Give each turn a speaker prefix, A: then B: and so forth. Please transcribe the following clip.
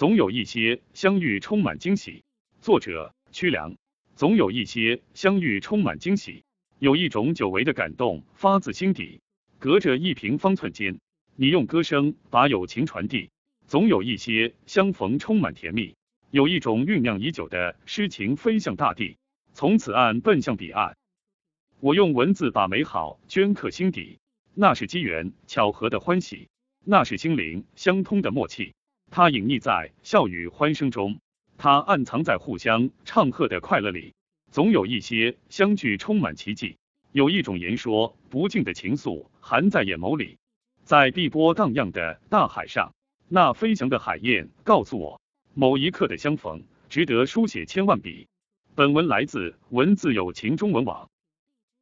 A: 总有一些相遇充满惊喜。作者：曲良。总有一些相遇充满惊喜，有一种久违的感动发自心底。隔着一平方寸间，你用歌声把友情传递。总有一些相逢充满甜蜜，有一种酝酿已久的诗情飞向大地，从此岸奔向彼岸。我用文字把美好镌刻心底，那是机缘巧合的欢喜，那是心灵相通的默契。它隐匿在笑语欢声中，它暗藏在互相唱和的快乐里。总有一些相聚充满奇迹。有一种言说不尽的情愫含在眼眸里，在碧波荡漾的大海上，那飞翔的海燕告诉我，某一刻的相逢值得书写千万笔。本文来自文字有情中文网。